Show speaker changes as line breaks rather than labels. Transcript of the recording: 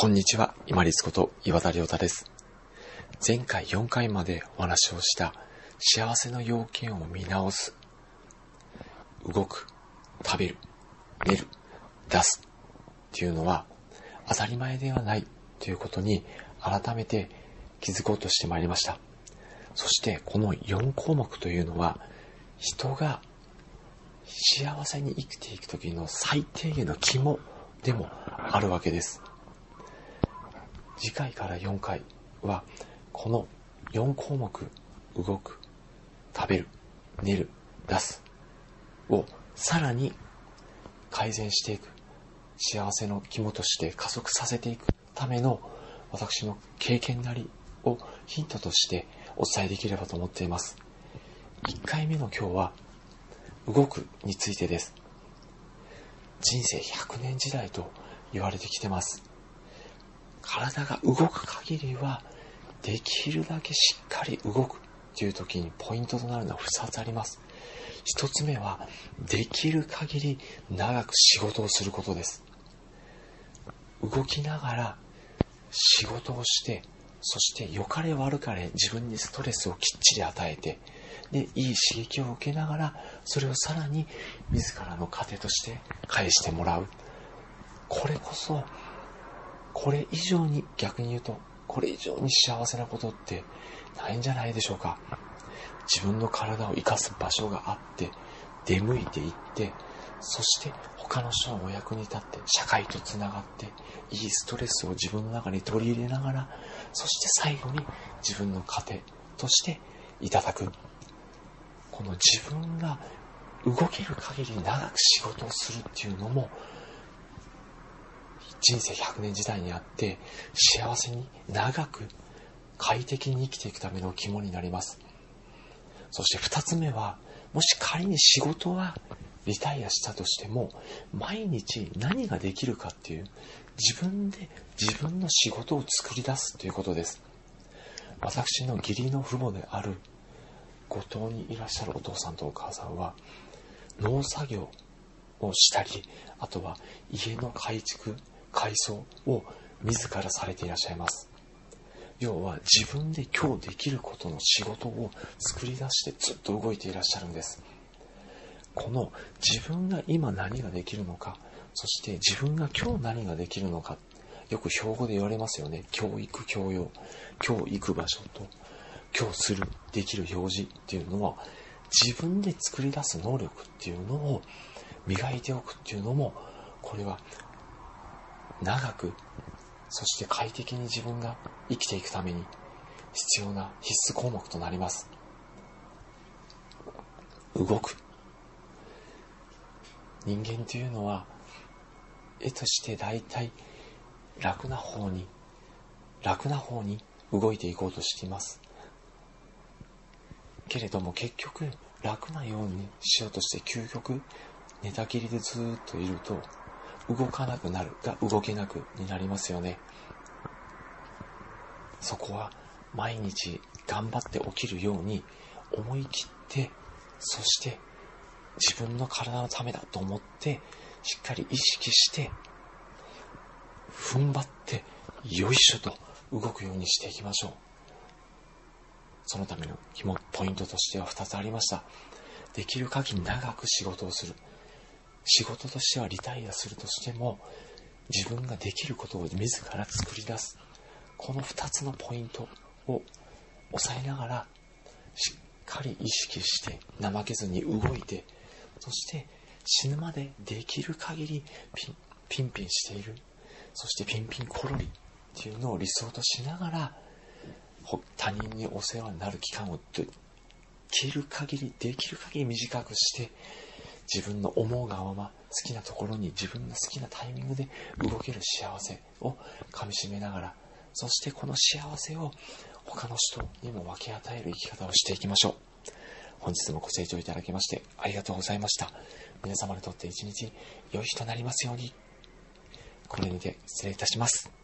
こんにちは、今立こと岩田亮太です。前回4回までお話をした幸せの要件を見直す。動く、食べる、寝る、出すっていうのは当たり前ではないということに改めて気づこうとしてまいりました。そしてこの4項目というのは人が幸せに生きていく時の最低限の肝でもあるわけです。次回から4回はこの4項目動く食べる寝る出すをさらに改善していく幸せの肝として加速させていくための私の経験なりをヒントとしてお伝えできればと思っています。1回目の今日は動くについてです。人生100年時代と言われてきてます。体が動く限りはできるだけしっかり動くという時にポイントとなるのは2つあります。1つ目はできる限り長く仕事をすることです。動きながら仕事をしてそして良かれ悪かれ自分にストレスをきっちり与えてでいい刺激を受けながらそれをさらに自らの糧として返してもらう。これこそこれ以上に逆に言うとこれ以上に幸せなことってないんじゃないでしょうか。自分の体を生かす場所があって出向いていってそして他の人のお役に立って社会とつながっていいストレスを自分の中に取り入れながらそして最後に自分の糧としていただく。この自分が動ける限り長く仕事をするっていうのも人生100年時代にあって幸せに長く快適に生きていくための肝になります。そして2つ目はもし仮に仕事はリタイアしたとしても毎日何ができるかっていう自分で自分の仕事を作り出すということです。私の義理の父母である五島にいらっしゃるお父さんとお母さんは農作業をしたりあとは家の改築改装を自らされていらっしゃいます。要は自分で今日できることの仕事を作り出してずっと動いていらっしゃるんです。この自分が今何ができるのかそして自分が今日何ができるのかよく標語で言われますよね。教育教養今日行く場所と今日するできる表示っていうのは自分で作り出す能力っていうのを磨いておくっていうのもこれは長くそして快適に自分が生きていくために必要な必須項目となります。動く。人間というのは絵として大体楽な方に楽な方に動いていこうとしています。けれども結局楽なようにしようとして究極寝たきりでずっといると動かなくなる。が動けなくになりますよね。そこは毎日頑張って起きるように思い切ってそして自分の体のためだと思ってしっかり意識して踏ん張ってよいしょと動くようにしていきましょう。そのための肝ポイントとしては2つありました。できる限り長く仕事をする。仕事としてはリタイアするとしても自分ができることを自ら作り出す。この2つのポイントを押さえながらしっかり意識して怠けずに動いてそして死ぬまでできる限りピンピンピンしている。そしてピンピンコロリっていうのを理想としながら他人にお世話になる期間をできる限りできる限り短くして自分の思うがまま好きなところに自分の好きなタイミングで動ける幸せをかみしめながらそしてこの幸せを他の人にも分け与える生き方をしていきましょう。本日もご清聴いただきましてありがとうございました。皆様にとって一日良い日となりますように。これにて失礼いたします。